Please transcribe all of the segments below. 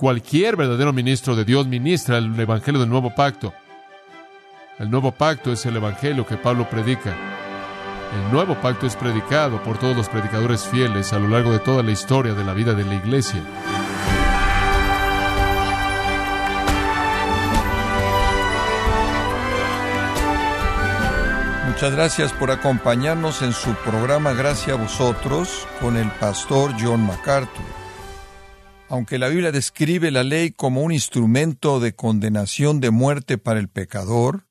Cualquier verdadero ministro de Dios ministra el Evangelio del Nuevo Pacto. El Nuevo Pacto es el Evangelio que Pablo predica. El Nuevo Pacto es predicado por todos los predicadores fieles a lo largo de toda la historia de la vida de la Iglesia. Muchas gracias por acompañarnos en su programa Gracias a vosotros con el pastor John MacArthur. Aunque la Biblia describe la ley como un instrumento de condenación de muerte para el pecador,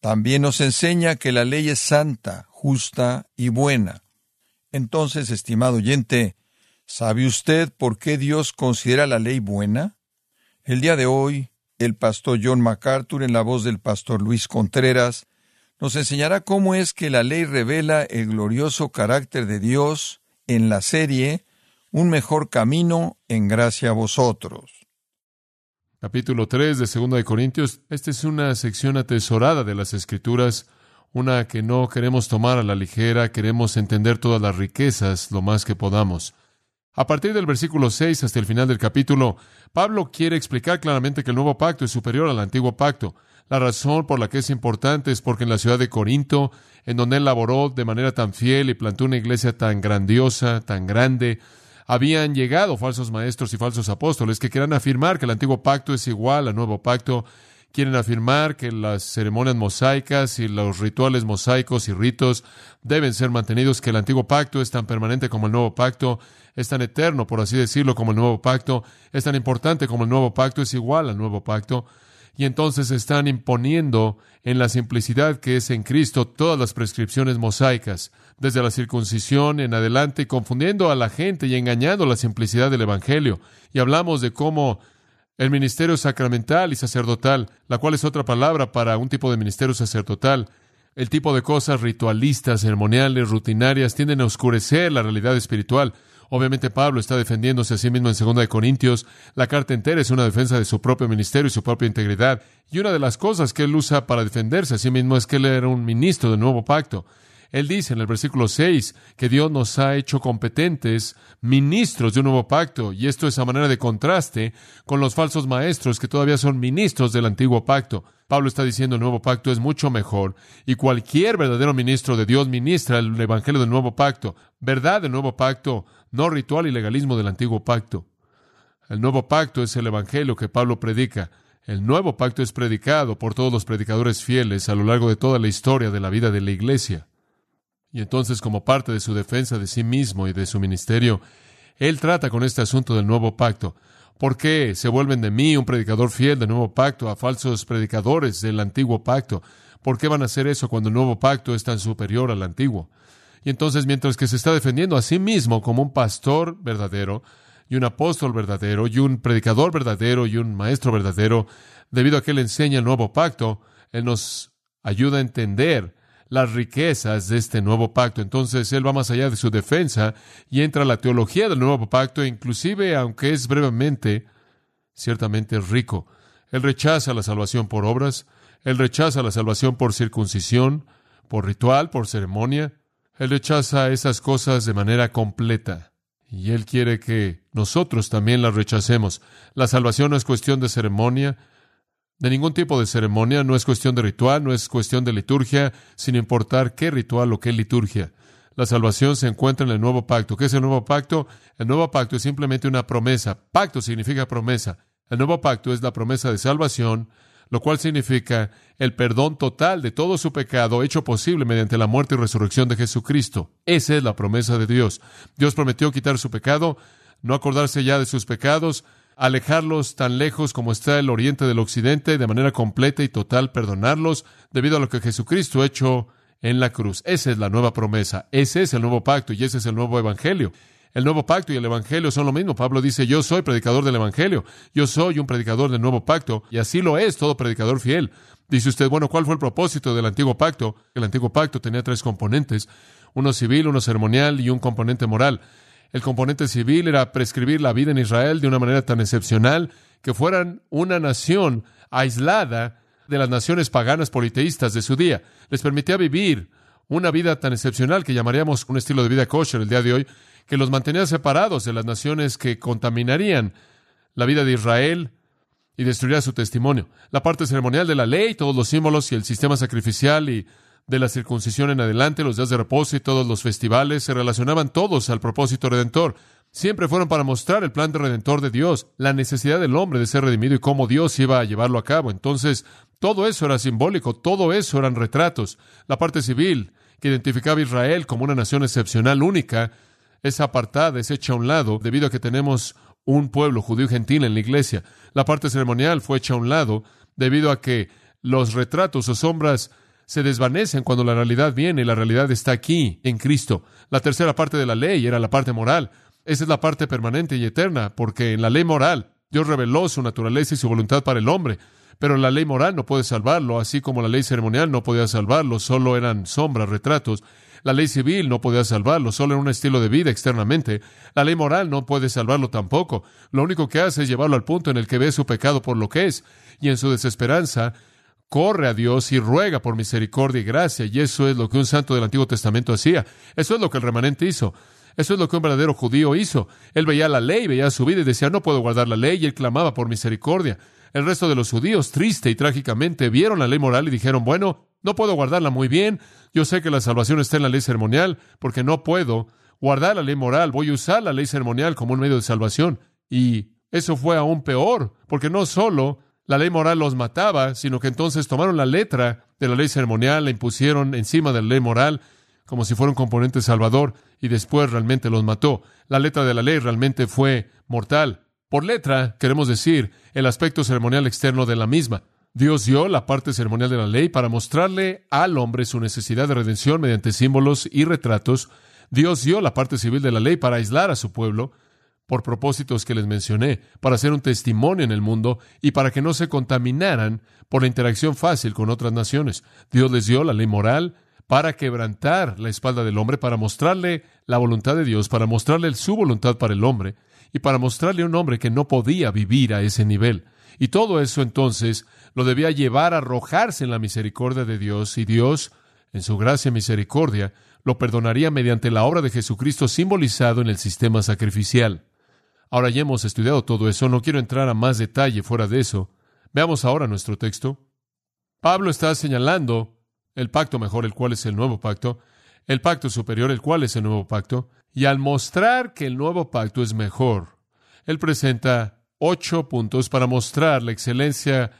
también nos enseña que la ley es santa, justa y buena. Entonces, estimado oyente, ¿sabe usted por qué Dios considera la ley buena? El día de hoy, el pastor John MacArthur, en la voz del pastor Luis Contreras, nos enseñará cómo es que la ley revela el glorioso carácter de Dios en la serie Un mejor camino en gracia a vosotros. Capítulo 3 de 2 de Corintios. Esta es una sección atesorada de las Escrituras, una que no queremos tomar a la ligera, queremos entender todas las riquezas lo más que podamos. A partir del versículo 6 hasta el final del capítulo, Pablo quiere explicar claramente que el nuevo pacto es superior al antiguo pacto. La razón por la que es importante es porque en la ciudad de Corinto, en donde él laboró de manera tan fiel y plantó una iglesia tan grandiosa, tan grande, habían llegado falsos maestros y falsos apóstoles que querían afirmar que el antiguo pacto es igual al nuevo pacto, quieren afirmar que las ceremonias mosaicas y los rituales mosaicos y ritos deben ser mantenidos, que el antiguo pacto es tan permanente como el nuevo pacto, es tan eterno, por así decirlo, como el nuevo pacto, es tan importante como el nuevo pacto, es igual al nuevo pacto y entonces están imponiendo en la simplicidad que es en Cristo todas las prescripciones mosaicas, desde la circuncisión en adelante, confundiendo a la gente y engañando la simplicidad del Evangelio. Y hablamos de cómo el ministerio sacramental y sacerdotal, la cual es otra palabra para un tipo de ministerio sacerdotal, el tipo de cosas ritualistas, ceremoniales, rutinarias, tienden a oscurecer la realidad espiritual. Obviamente Pablo está defendiéndose a sí mismo en 2 de Corintios. La carta entera es una defensa de su propio ministerio y su propia integridad. Y una de las cosas que él usa para defenderse a sí mismo es que él era un ministro del nuevo pacto. Él dice en el versículo 6 que Dios nos ha hecho competentes ministros de un nuevo pacto, y esto es a manera de contraste con los falsos maestros que todavía son ministros del antiguo pacto. Pablo está diciendo el nuevo pacto es mucho mejor, y cualquier verdadero ministro de Dios ministra el evangelio del nuevo pacto, verdad del nuevo pacto, no ritual y legalismo del antiguo pacto. El nuevo pacto es el evangelio que Pablo predica. El nuevo pacto es predicado por todos los predicadores fieles a lo largo de toda la historia de la vida de la iglesia. Y entonces, como parte de su defensa de sí mismo y de su ministerio, él trata con este asunto del nuevo pacto. ¿Por qué se vuelven de mí un predicador fiel del nuevo pacto a falsos predicadores del antiguo pacto? ¿Por qué van a hacer eso cuando el nuevo pacto es tan superior al antiguo? Y entonces, mientras que se está defendiendo a sí mismo como un pastor verdadero, y un apóstol verdadero, y un predicador verdadero, y un maestro verdadero, debido a que él enseña el nuevo pacto, él nos ayuda a entender las riquezas de este nuevo pacto. Entonces, él va más allá de su defensa y entra a la teología del nuevo pacto, inclusive, aunque es brevemente, ciertamente es rico. Él rechaza la salvación por obras, él rechaza la salvación por circuncisión, por ritual, por ceremonia, él rechaza esas cosas de manera completa. Y Él quiere que nosotros también las rechacemos. La salvación no es cuestión de ceremonia, de ningún tipo de ceremonia, no es cuestión de ritual, no es cuestión de liturgia, sin importar qué ritual o qué liturgia. La salvación se encuentra en el nuevo pacto. ¿Qué es el nuevo pacto? El nuevo pacto es simplemente una promesa. Pacto significa promesa. El nuevo pacto es la promesa de salvación lo cual significa el perdón total de todo su pecado hecho posible mediante la muerte y resurrección de Jesucristo. Esa es la promesa de Dios. Dios prometió quitar su pecado, no acordarse ya de sus pecados, alejarlos tan lejos como está el oriente del occidente, de manera completa y total perdonarlos, debido a lo que Jesucristo ha hecho en la cruz. Esa es la nueva promesa, ese es el nuevo pacto y ese es el nuevo evangelio. El nuevo pacto y el evangelio son lo mismo. Pablo dice, yo soy predicador del evangelio, yo soy un predicador del nuevo pacto, y así lo es todo predicador fiel. Dice usted, bueno, ¿cuál fue el propósito del antiguo pacto? El antiguo pacto tenía tres componentes, uno civil, uno ceremonial y un componente moral. El componente civil era prescribir la vida en Israel de una manera tan excepcional que fueran una nación aislada de las naciones paganas politeístas de su día. Les permitía vivir una vida tan excepcional que llamaríamos un estilo de vida kosher el día de hoy, que los mantenía separados de las naciones que contaminarían la vida de Israel y destruiría su testimonio. La parte ceremonial de la ley, todos los símbolos y el sistema sacrificial y de la circuncisión en adelante, los días de reposo y todos los festivales se relacionaban todos al propósito redentor. Siempre fueron para mostrar el plan de redentor de Dios, la necesidad del hombre de ser redimido y cómo Dios iba a llevarlo a cabo. Entonces, todo eso era simbólico, todo eso eran retratos. La parte civil, que identificaba a Israel como una nación excepcional, única, es apartada, es hecha a un lado, debido a que tenemos un pueblo judío gentil en la iglesia. La parte ceremonial fue hecha a un lado, debido a que los retratos o sombras se desvanecen cuando la realidad viene y la realidad está aquí, en Cristo. La tercera parte de la ley era la parte moral. Esa es la parte permanente y eterna, porque en la ley moral Dios reveló su naturaleza y su voluntad para el hombre. Pero la ley moral no puede salvarlo, así como la ley ceremonial no podía salvarlo, solo eran sombras, retratos. La ley civil no podía salvarlo, solo era un estilo de vida externamente. La ley moral no puede salvarlo tampoco. Lo único que hace es llevarlo al punto en el que ve su pecado por lo que es, y en su desesperanza corre a Dios y ruega por misericordia y gracia, y eso es lo que un santo del Antiguo Testamento hacía. Eso es lo que el remanente hizo. Eso es lo que un verdadero judío hizo. Él veía la ley, veía su vida y decía, no puedo guardar la ley, y él clamaba por misericordia. El resto de los judíos, triste y trágicamente, vieron la ley moral y dijeron, bueno, no puedo guardarla muy bien. Yo sé que la salvación está en la ley ceremonial, porque no puedo guardar la ley moral. Voy a usar la ley ceremonial como un medio de salvación. Y eso fue aún peor, porque no solo la ley moral los mataba, sino que entonces tomaron la letra de la ley ceremonial, la impusieron encima de la ley moral, como si fuera un componente salvador, y después realmente los mató. La letra de la ley realmente fue mortal. Por letra, queremos decir el aspecto ceremonial externo de la misma. Dios dio la parte ceremonial de la ley para mostrarle al hombre su necesidad de redención mediante símbolos y retratos. Dios dio la parte civil de la ley para aislar a su pueblo, por propósitos que les mencioné, para ser un testimonio en el mundo y para que no se contaminaran por la interacción fácil con otras naciones. Dios les dio la ley moral para quebrantar la espalda del hombre, para mostrarle la voluntad de Dios, para mostrarle su voluntad para el hombre y para mostrarle a un hombre que no podía vivir a ese nivel. Y todo eso entonces lo debía llevar a arrojarse en la misericordia de Dios y Dios, en su gracia y misericordia, lo perdonaría mediante la obra de Jesucristo simbolizado en el sistema sacrificial. Ahora ya hemos estudiado todo eso, no quiero entrar a más detalle fuera de eso. Veamos ahora nuestro texto. Pablo está señalando el pacto mejor, el cual es el nuevo pacto, el pacto superior, el cual es el nuevo pacto, y al mostrar que el nuevo pacto es mejor, él presenta ocho puntos para mostrar la excelencia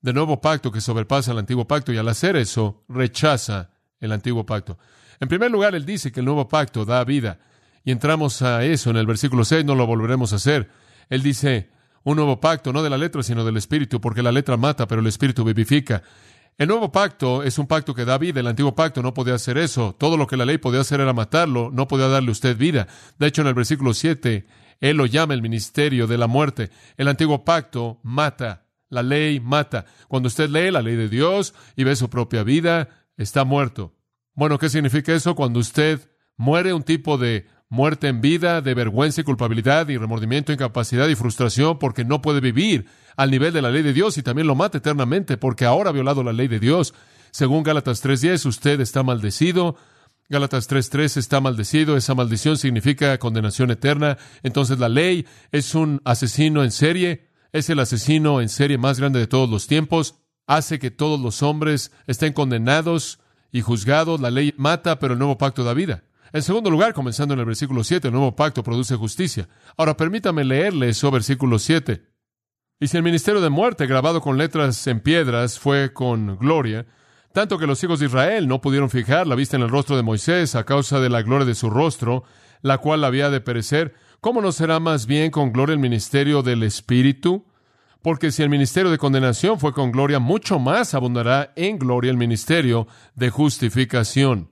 del nuevo pacto que sobrepasa el antiguo pacto, y al hacer eso, rechaza el antiguo pacto. En primer lugar, él dice que el nuevo pacto da vida. Y entramos a eso en el versículo 6, no lo volveremos a hacer. Él dice, un nuevo pacto, no de la letra, sino del espíritu, porque la letra mata, pero el espíritu vivifica. El nuevo pacto es un pacto que da vida. El antiguo pacto no podía hacer eso. Todo lo que la ley podía hacer era matarlo. No podía darle usted vida. De hecho, en el versículo 7, él lo llama el ministerio de la muerte. El antiguo pacto mata. La ley mata. Cuando usted lee la ley de Dios y ve su propia vida, está muerto. Bueno, ¿qué significa eso? Cuando usted muere un tipo de muerte en vida, de vergüenza y culpabilidad y remordimiento, incapacidad y frustración porque no puede vivir al nivel de la ley de Dios y también lo mata eternamente porque ahora ha violado la ley de Dios. Según Gálatas 3.10, usted está maldecido. Gálatas 3.3 está maldecido. Esa maldición significa condenación eterna. Entonces la ley es un asesino en serie. Es el asesino en serie más grande de todos los tiempos. Hace que todos los hombres estén condenados y juzgados. La ley mata, pero el nuevo pacto da vida. En segundo lugar, comenzando en el versículo 7, el nuevo pacto produce justicia. Ahora permítame leerle eso, versículo 7. Y si el ministerio de muerte grabado con letras en piedras fue con gloria, tanto que los hijos de Israel no pudieron fijar la vista en el rostro de Moisés a causa de la gloria de su rostro, la cual había de perecer, ¿cómo no será más bien con gloria el ministerio del Espíritu? Porque si el ministerio de condenación fue con gloria, mucho más abundará en gloria el ministerio de justificación.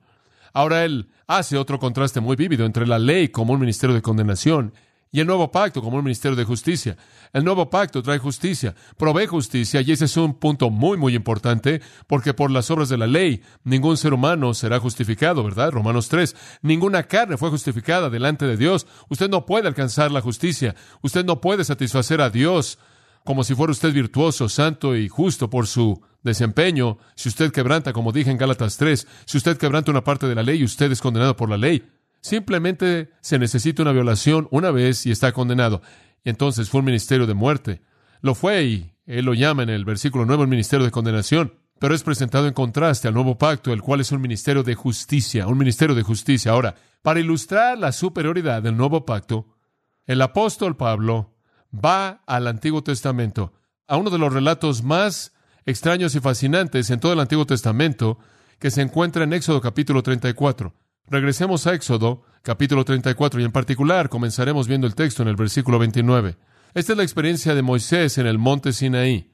Ahora él hace otro contraste muy vívido entre la ley como un ministerio de condenación y el nuevo pacto como un ministerio de justicia. El nuevo pacto trae justicia, provee justicia, y ese es un punto muy, muy importante, porque por las obras de la ley ningún ser humano será justificado, ¿verdad? Romanos 3. Ninguna carne fue justificada delante de Dios. Usted no puede alcanzar la justicia. Usted no puede satisfacer a Dios como si fuera usted virtuoso, santo y justo por su desempeño. Si usted quebranta, como dije en Gálatas 3, si usted quebranta una parte de la ley, usted es condenado por la ley. Simplemente se necesita una violación una vez y está condenado. y entonces fue un ministerio de muerte. Lo fue y él lo llama en el versículo 9 un ministerio de condenación, pero es presentado en contraste al nuevo pacto, el cual es un ministerio de justicia, un ministerio de justicia. Ahora, para ilustrar la superioridad del nuevo pacto, el apóstol Pablo va al Antiguo Testamento, a uno de los relatos más extraños y fascinantes en todo el Antiguo Testamento, que se encuentra en Éxodo capítulo 34. Regresemos a Éxodo capítulo 34 y en particular comenzaremos viendo el texto en el versículo 29. Esta es la experiencia de Moisés en el monte Sinaí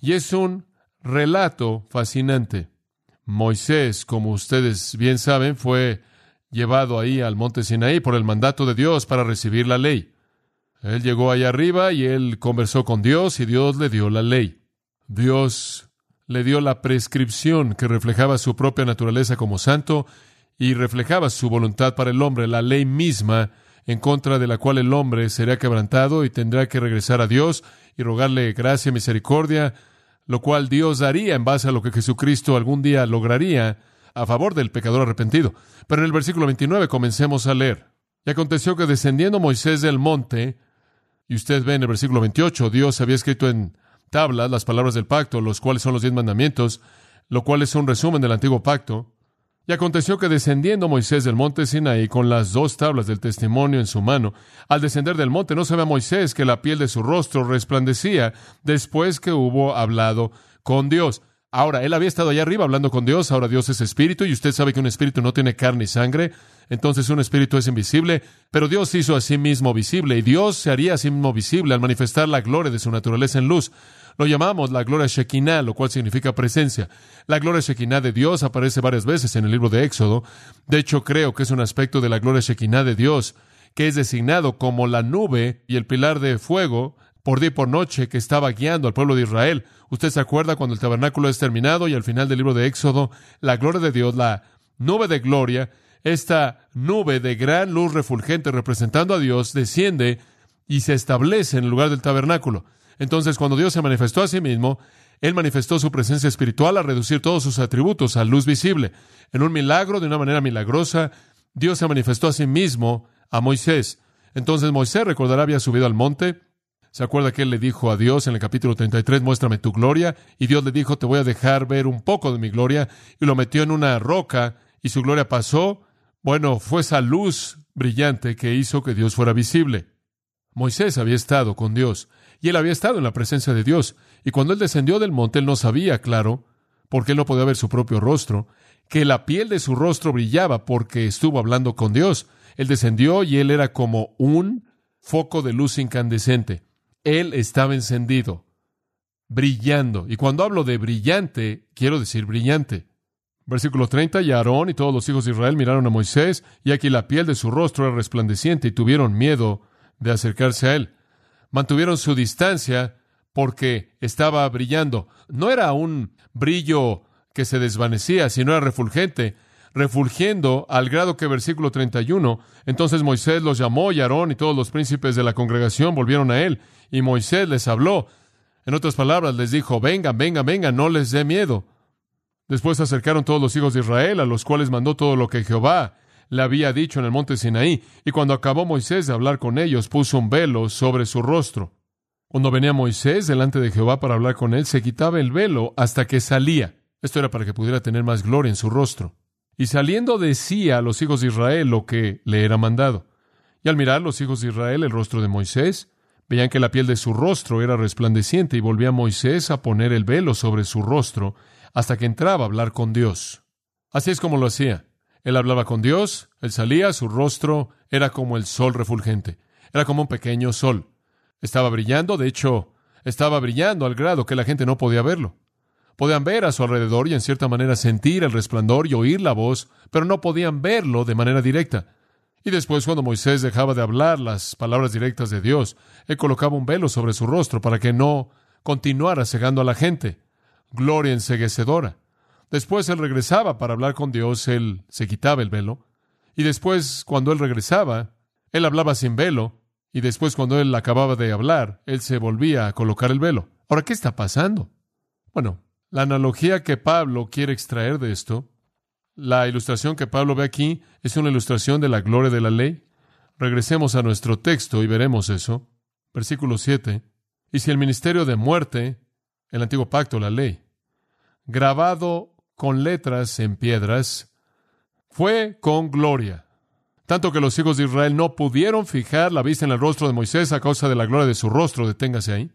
y es un relato fascinante. Moisés, como ustedes bien saben, fue llevado ahí al monte Sinaí por el mandato de Dios para recibir la ley. Él llegó allá arriba y él conversó con Dios y Dios le dio la ley. Dios le dio la prescripción que reflejaba su propia naturaleza como santo y reflejaba su voluntad para el hombre, la ley misma en contra de la cual el hombre será quebrantado y tendrá que regresar a Dios y rogarle gracia y misericordia, lo cual Dios daría en base a lo que Jesucristo algún día lograría a favor del pecador arrepentido. Pero en el versículo 29 comencemos a leer. Y aconteció que descendiendo Moisés del monte, y usted ve en el versículo 28, Dios había escrito en tablas las palabras del pacto, los cuales son los diez mandamientos, lo cual es un resumen del antiguo pacto. Y aconteció que descendiendo Moisés del monte Sinaí con las dos tablas del testimonio en su mano, al descender del monte no se ve a Moisés que la piel de su rostro resplandecía después que hubo hablado con Dios. Ahora, él había estado allá arriba hablando con Dios, ahora Dios es espíritu y usted sabe que un espíritu no tiene carne y sangre, entonces un espíritu es invisible, pero Dios hizo a sí mismo visible y Dios se haría a sí mismo visible al manifestar la gloria de su naturaleza en luz. Lo llamamos la gloria Shekinah, lo cual significa presencia. La gloria Shekinah de Dios aparece varias veces en el libro de Éxodo. De hecho, creo que es un aspecto de la gloria Shekinah de Dios que es designado como la nube y el pilar de fuego por día y por noche que estaba guiando al pueblo de Israel. Usted se acuerda cuando el tabernáculo es terminado y al final del libro de Éxodo, la gloria de Dios, la nube de gloria, esta nube de gran luz refulgente representando a Dios, desciende y se establece en el lugar del tabernáculo. Entonces, cuando Dios se manifestó a sí mismo, Él manifestó su presencia espiritual a reducir todos sus atributos a luz visible. En un milagro, de una manera milagrosa, Dios se manifestó a sí mismo a Moisés. Entonces Moisés, recordará, había subido al monte. ¿Se acuerda que él le dijo a Dios en el capítulo 33, muéstrame tu gloria? Y Dios le dijo, te voy a dejar ver un poco de mi gloria. Y lo metió en una roca y su gloria pasó. Bueno, fue esa luz brillante que hizo que Dios fuera visible. Moisés había estado con Dios y él había estado en la presencia de Dios. Y cuando él descendió del monte, él no sabía, claro, porque él no podía ver su propio rostro, que la piel de su rostro brillaba porque estuvo hablando con Dios. Él descendió y él era como un foco de luz incandescente. Él estaba encendido, brillando. Y cuando hablo de brillante, quiero decir brillante. Versículo 30, y Aarón y todos los hijos de Israel miraron a Moisés, y aquí la piel de su rostro era resplandeciente, y tuvieron miedo de acercarse a él mantuvieron su distancia porque estaba brillando. No era un brillo que se desvanecía, sino era refulgente, refulgiendo al grado que versículo 31, entonces Moisés los llamó y Aarón y todos los príncipes de la congregación volvieron a él, y Moisés les habló. En otras palabras, les dijo, vengan, vengan, vengan, no les dé miedo. Después se acercaron todos los hijos de Israel, a los cuales mandó todo lo que Jehová le había dicho en el monte Sinaí, y cuando acabó Moisés de hablar con ellos, puso un velo sobre su rostro. Cuando venía Moisés delante de Jehová para hablar con él, se quitaba el velo hasta que salía. Esto era para que pudiera tener más gloria en su rostro. Y saliendo decía a los hijos de Israel lo que le era mandado. Y al mirar los hijos de Israel el rostro de Moisés, veían que la piel de su rostro era resplandeciente y volvía Moisés a poner el velo sobre su rostro hasta que entraba a hablar con Dios. Así es como lo hacía. Él hablaba con Dios, él salía, su rostro era como el sol refulgente, era como un pequeño sol. Estaba brillando, de hecho, estaba brillando al grado que la gente no podía verlo. Podían ver a su alrededor y en cierta manera sentir el resplandor y oír la voz, pero no podían verlo de manera directa. Y después, cuando Moisés dejaba de hablar las palabras directas de Dios, él colocaba un velo sobre su rostro para que no continuara cegando a la gente. Gloria enseguecedora. Después él regresaba para hablar con Dios, él se quitaba el velo. Y después, cuando él regresaba, él hablaba sin velo. Y después, cuando él acababa de hablar, él se volvía a colocar el velo. Ahora, ¿qué está pasando? Bueno, la analogía que Pablo quiere extraer de esto, la ilustración que Pablo ve aquí, es una ilustración de la gloria de la ley. Regresemos a nuestro texto y veremos eso. Versículo 7. Y si el ministerio de muerte, el antiguo pacto, la ley, grabado con letras en piedras, fue con gloria. Tanto que los hijos de Israel no pudieron fijar la vista en el rostro de Moisés a causa de la gloria de su rostro. Deténgase ahí.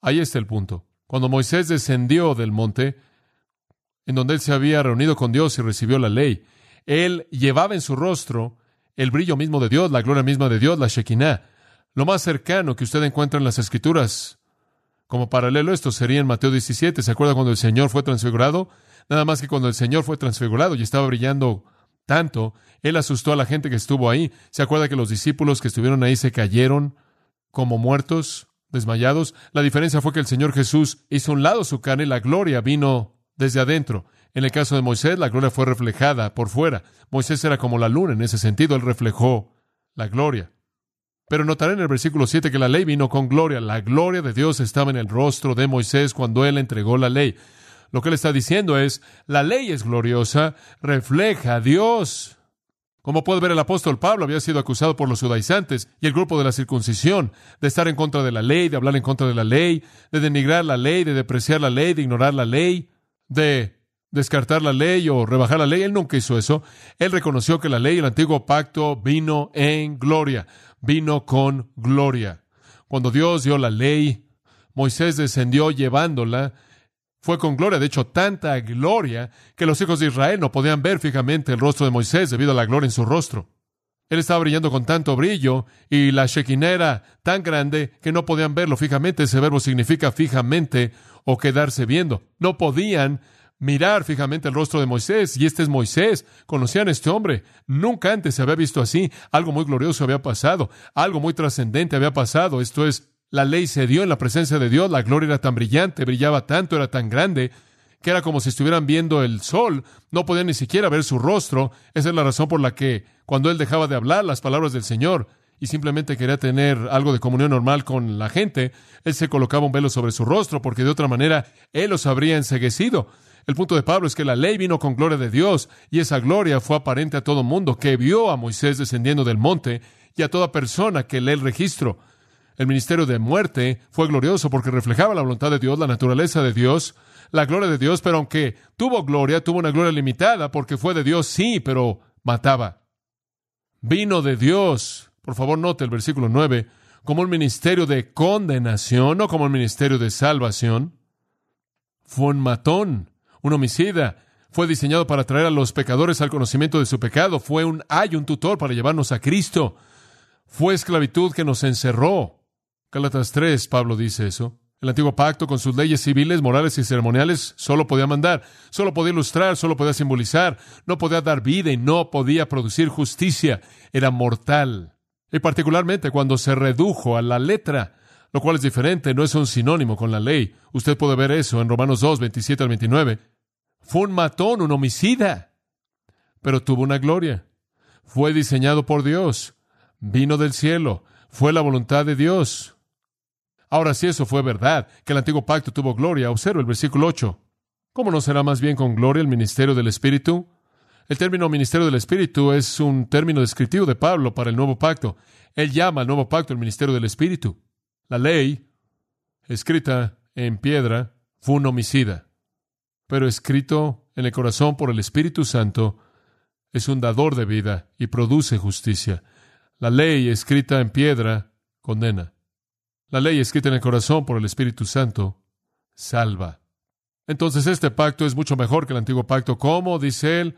Ahí está el punto. Cuando Moisés descendió del monte, en donde él se había reunido con Dios y recibió la ley, él llevaba en su rostro el brillo mismo de Dios, la gloria misma de Dios, la Shekinah. Lo más cercano que usted encuentra en las Escrituras, como paralelo esto, sería en Mateo 17. ¿Se acuerda cuando el Señor fue transfigurado? Nada más que cuando el Señor fue transfigurado y estaba brillando tanto, Él asustó a la gente que estuvo ahí. ¿Se acuerda que los discípulos que estuvieron ahí se cayeron como muertos, desmayados? La diferencia fue que el Señor Jesús hizo un lado su carne y la gloria vino desde adentro. En el caso de Moisés, la gloria fue reflejada por fuera. Moisés era como la luna en ese sentido, él reflejó la gloria. Pero notaré en el versículo 7 que la ley vino con gloria. La gloria de Dios estaba en el rostro de Moisés cuando él entregó la ley. Lo que él está diciendo es, la ley es gloriosa, refleja a Dios. Como puede ver, el apóstol Pablo había sido acusado por los judaizantes y el grupo de la circuncisión de estar en contra de la ley, de hablar en contra de la ley, de denigrar la ley, de depreciar la ley, de ignorar la ley, de descartar la ley o rebajar la ley. Él nunca hizo eso. Él reconoció que la ley, el antiguo pacto, vino en gloria, vino con gloria. Cuando Dios dio la ley, Moisés descendió llevándola. Fue con gloria, de hecho, tanta gloria que los hijos de Israel no podían ver fijamente el rostro de Moisés debido a la gloria en su rostro. Él estaba brillando con tanto brillo y la Shekinah era tan grande que no podían verlo fijamente. Ese verbo significa fijamente o quedarse viendo. No podían mirar fijamente el rostro de Moisés, y este es Moisés. Conocían a este hombre. Nunca antes se había visto así. Algo muy glorioso había pasado, algo muy trascendente había pasado. Esto es, la ley se dio en la presencia de Dios, la gloria era tan brillante, brillaba tanto, era tan grande, que era como si estuvieran viendo el sol, no podían ni siquiera ver su rostro. Esa es la razón por la que cuando él dejaba de hablar las palabras del Señor y simplemente quería tener algo de comunión normal con la gente, él se colocaba un velo sobre su rostro, porque de otra manera él los habría enseguecido. El punto de Pablo es que la ley vino con gloria de Dios y esa gloria fue aparente a todo mundo que vio a Moisés descendiendo del monte y a toda persona que lee el registro. El ministerio de muerte fue glorioso porque reflejaba la voluntad de Dios, la naturaleza de Dios, la gloria de Dios, pero aunque tuvo gloria, tuvo una gloria limitada porque fue de Dios, sí, pero mataba. Vino de Dios, por favor note el versículo 9, como un ministerio de condenación, no como un ministerio de salvación. Fue un matón, un homicida. Fue diseñado para traer a los pecadores al conocimiento de su pecado. Fue un ay, un tutor para llevarnos a Cristo. Fue esclavitud que nos encerró. Gálatas 3, Pablo dice eso. El antiguo pacto, con sus leyes civiles, morales y ceremoniales, solo podía mandar, solo podía ilustrar, solo podía simbolizar, no podía dar vida y no podía producir justicia. Era mortal. Y particularmente cuando se redujo a la letra, lo cual es diferente, no es un sinónimo con la ley. Usted puede ver eso en Romanos 2, 27 al 29. Fue un matón, un homicida, pero tuvo una gloria. Fue diseñado por Dios, vino del cielo, fue la voluntad de Dios. Ahora, si eso fue verdad, que el antiguo pacto tuvo gloria, observa el versículo 8. ¿Cómo no será más bien con gloria el ministerio del Espíritu? El término ministerio del Espíritu es un término descriptivo de Pablo para el nuevo pacto. Él llama al nuevo pacto el ministerio del Espíritu. La ley, escrita en piedra, fue un homicida, pero escrito en el corazón por el Espíritu Santo, es un dador de vida y produce justicia. La ley escrita en piedra condena. La ley escrita en el corazón por el Espíritu Santo salva. Entonces este pacto es mucho mejor que el antiguo pacto. ¿Cómo? Dice él.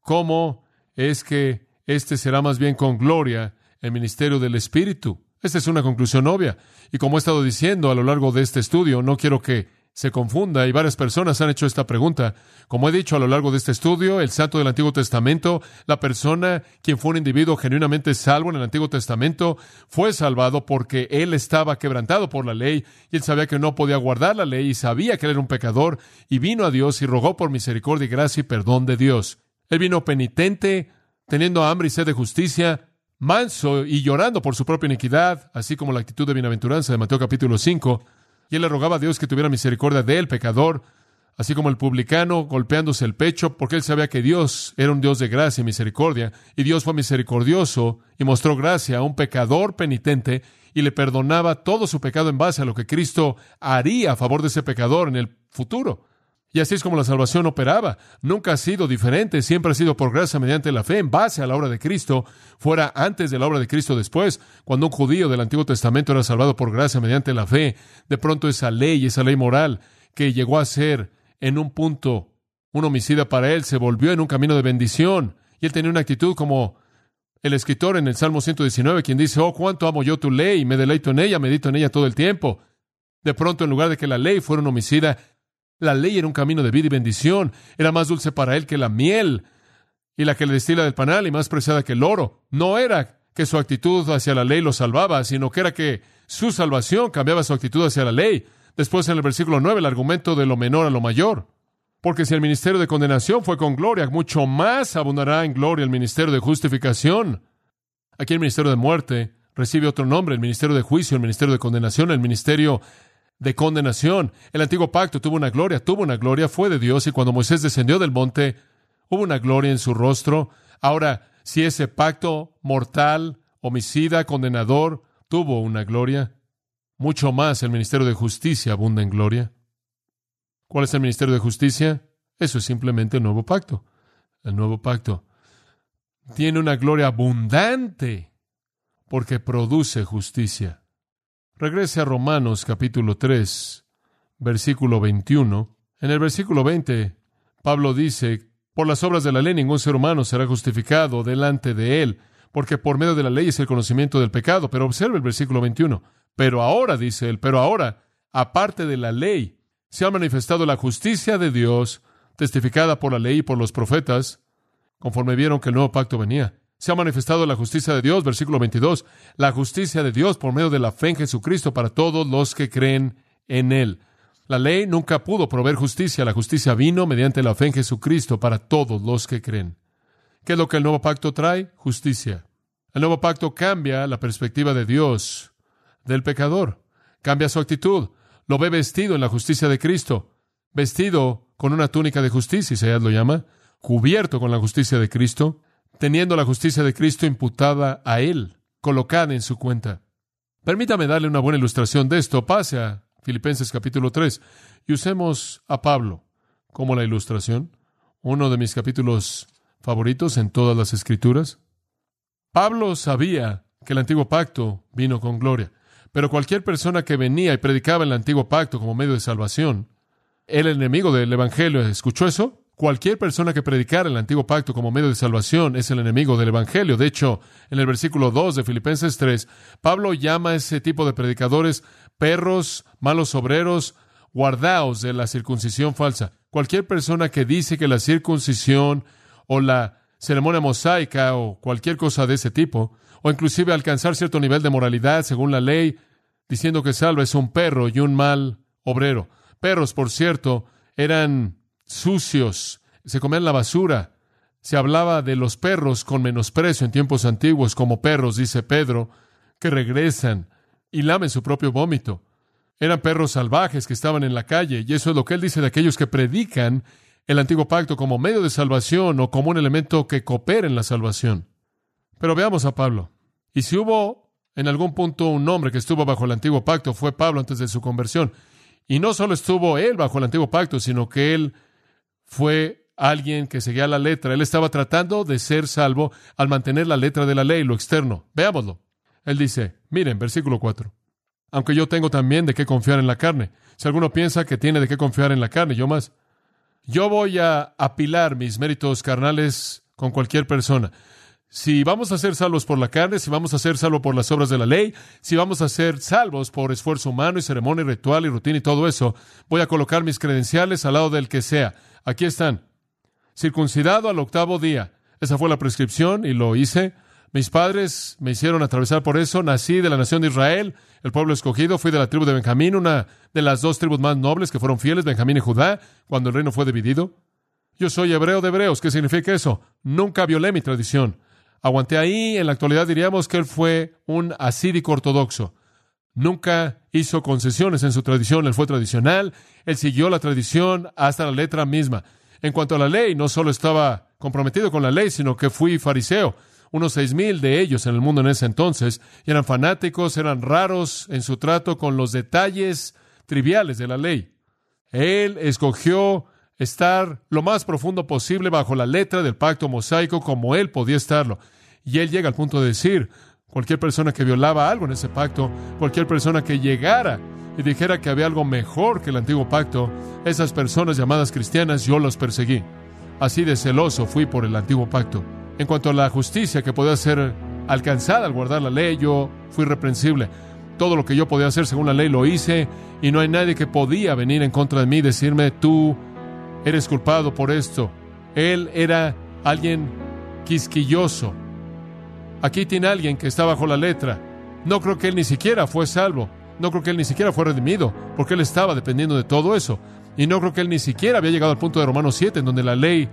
¿Cómo es que este será más bien con gloria el ministerio del Espíritu? Esta es una conclusión obvia. Y como he estado diciendo a lo largo de este estudio, no quiero que se confunda y varias personas han hecho esta pregunta. Como he dicho a lo largo de este estudio, el santo del Antiguo Testamento, la persona quien fue un individuo genuinamente salvo en el Antiguo Testamento, fue salvado porque él estaba quebrantado por la ley y él sabía que no podía guardar la ley y sabía que él era un pecador y vino a Dios y rogó por misericordia y gracia y perdón de Dios. Él vino penitente, teniendo hambre y sed de justicia, manso y llorando por su propia iniquidad, así como la actitud de bienaventuranza de Mateo capítulo 5, y él le rogaba a Dios que tuviera misericordia de él, pecador, así como el publicano golpeándose el pecho, porque él sabía que Dios era un Dios de gracia y misericordia, y Dios fue misericordioso y mostró gracia a un pecador penitente, y le perdonaba todo su pecado en base a lo que Cristo haría a favor de ese pecador en el futuro. Y así es como la salvación operaba. Nunca ha sido diferente, siempre ha sido por gracia mediante la fe en base a la obra de Cristo, fuera antes de la obra de Cristo después. Cuando un judío del Antiguo Testamento era salvado por gracia mediante la fe, de pronto esa ley, esa ley moral que llegó a ser en un punto un homicida para él, se volvió en un camino de bendición. Y él tenía una actitud como el escritor en el Salmo 119, quien dice, oh, cuánto amo yo tu ley, me deleito en ella, medito en ella todo el tiempo. De pronto, en lugar de que la ley fuera un homicida, la ley era un camino de vida y bendición. Era más dulce para él que la miel y la que le destila del panal y más preciada que el oro. No era que su actitud hacia la ley lo salvaba, sino que era que su salvación cambiaba su actitud hacia la ley. Después en el versículo 9 el argumento de lo menor a lo mayor. Porque si el ministerio de condenación fue con gloria, mucho más abundará en gloria el ministerio de justificación. Aquí el ministerio de muerte recibe otro nombre, el ministerio de juicio, el ministerio de condenación, el ministerio de condenación. El antiguo pacto tuvo una gloria, tuvo una gloria, fue de Dios, y cuando Moisés descendió del monte, hubo una gloria en su rostro. Ahora, si ese pacto mortal, homicida, condenador, tuvo una gloria, mucho más el ministerio de justicia abunda en gloria. ¿Cuál es el ministerio de justicia? Eso es simplemente el nuevo pacto. El nuevo pacto tiene una gloria abundante porque produce justicia. Regrese a Romanos capítulo 3, versículo 21. En el versículo 20, Pablo dice, por las obras de la ley ningún ser humano será justificado delante de él, porque por medio de la ley es el conocimiento del pecado. Pero observe el versículo 21. Pero ahora, dice él, pero ahora, aparte de la ley, se ha manifestado la justicia de Dios, testificada por la ley y por los profetas, conforme vieron que el nuevo pacto venía se ha manifestado la justicia de Dios, versículo 22, la justicia de Dios por medio de la fe en Jesucristo para todos los que creen en Él. La ley nunca pudo proveer justicia, la justicia vino mediante la fe en Jesucristo para todos los que creen. ¿Qué es lo que el nuevo pacto trae? Justicia. El nuevo pacto cambia la perspectiva de Dios del pecador, cambia su actitud, lo ve vestido en la justicia de Cristo, vestido con una túnica de justicia, Isaías lo llama, cubierto con la justicia de Cristo, teniendo la justicia de Cristo imputada a él, colocada en su cuenta. Permítame darle una buena ilustración de esto. Pase a Filipenses capítulo 3 y usemos a Pablo como la ilustración, uno de mis capítulos favoritos en todas las escrituras. Pablo sabía que el antiguo pacto vino con gloria, pero cualquier persona que venía y predicaba el antiguo pacto como medio de salvación, el enemigo del Evangelio, ¿escuchó eso? Cualquier persona que predicara el antiguo pacto como medio de salvación es el enemigo del Evangelio. De hecho, en el versículo 2 de Filipenses 3, Pablo llama a ese tipo de predicadores perros, malos obreros, guardaos de la circuncisión falsa. Cualquier persona que dice que la circuncisión o la ceremonia mosaica o cualquier cosa de ese tipo, o inclusive alcanzar cierto nivel de moralidad según la ley, diciendo que salva es un perro y un mal obrero. Perros, por cierto, eran sucios, se comían la basura. Se hablaba de los perros con menosprecio en tiempos antiguos como perros, dice Pedro, que regresan y lamen su propio vómito. Eran perros salvajes que estaban en la calle, y eso es lo que él dice de aquellos que predican el antiguo pacto como medio de salvación o como un elemento que coopera en la salvación. Pero veamos a Pablo. Y si hubo en algún punto un hombre que estuvo bajo el antiguo pacto, fue Pablo antes de su conversión. Y no solo estuvo él bajo el antiguo pacto, sino que él fue alguien que seguía la letra. Él estaba tratando de ser salvo al mantener la letra de la ley, lo externo. Veámoslo. Él dice, miren, versículo 4. Aunque yo tengo también de qué confiar en la carne. Si alguno piensa que tiene de qué confiar en la carne, yo más. Yo voy a apilar mis méritos carnales con cualquier persona. Si vamos a ser salvos por la carne, si vamos a ser salvos por las obras de la ley, si vamos a ser salvos por esfuerzo humano y ceremonia y ritual y rutina y todo eso, voy a colocar mis credenciales al lado del que sea. Aquí están. Circuncidado al octavo día. Esa fue la prescripción y lo hice. Mis padres me hicieron atravesar por eso. Nací de la nación de Israel, el pueblo escogido. Fui de la tribu de Benjamín, una de las dos tribus más nobles que fueron fieles, Benjamín y Judá, cuando el reino fue dividido. Yo soy hebreo de hebreos. ¿Qué significa eso? Nunca violé mi tradición. Aguanté ahí. En la actualidad diríamos que él fue un asírico ortodoxo. Nunca hizo concesiones en su tradición, él fue tradicional, él siguió la tradición hasta la letra misma. En cuanto a la ley, no solo estaba comprometido con la ley, sino que fui fariseo, unos seis mil de ellos en el mundo en ese entonces, eran fanáticos, eran raros en su trato con los detalles triviales de la ley. Él escogió estar lo más profundo posible bajo la letra del pacto mosaico como él podía estarlo. Y él llega al punto de decir, cualquier persona que violaba algo en ese pacto, cualquier persona que llegara y dijera que había algo mejor que el antiguo pacto, esas personas llamadas cristianas yo los perseguí. Así de celoso fui por el antiguo pacto. En cuanto a la justicia que podía ser alcanzada al guardar la ley, yo fui reprensible. Todo lo que yo podía hacer según la ley lo hice y no hay nadie que podía venir en contra de mí y decirme, tú eres culpado por esto. Él era alguien quisquilloso. Aquí tiene alguien que está bajo la letra. No creo que él ni siquiera fue salvo. No creo que él ni siquiera fue redimido, porque él estaba dependiendo de todo eso. Y no creo que él ni siquiera había llegado al punto de Romanos 7, en donde la ley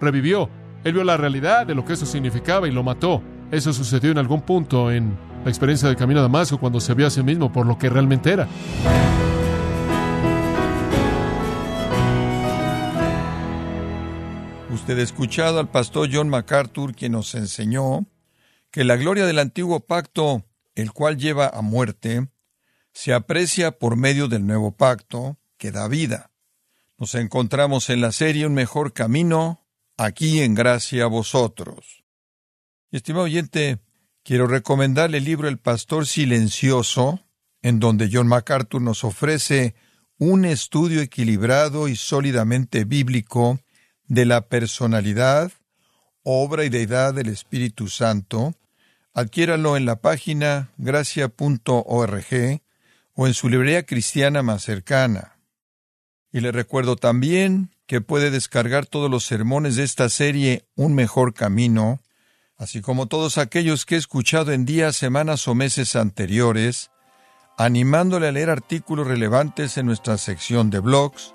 revivió. Él vio la realidad de lo que eso significaba y lo mató. Eso sucedió en algún punto en la experiencia del camino a Damasco, cuando se vio a sí mismo por lo que realmente era. Usted ha escuchado al pastor John MacArthur, quien nos enseñó que la gloria del antiguo pacto, el cual lleva a muerte, se aprecia por medio del nuevo pacto, que da vida. Nos encontramos en la serie Un mejor camino, aquí en gracia a vosotros. Estimado oyente, quiero recomendarle el libro El Pastor Silencioso, en donde John MacArthur nos ofrece un estudio equilibrado y sólidamente bíblico de la personalidad, obra y deidad del Espíritu Santo. Adquiéralo en la página gracia.org o en su librería cristiana más cercana. Y le recuerdo también que puede descargar todos los sermones de esta serie Un mejor camino, así como todos aquellos que he escuchado en días, semanas o meses anteriores, animándole a leer artículos relevantes en nuestra sección de blogs,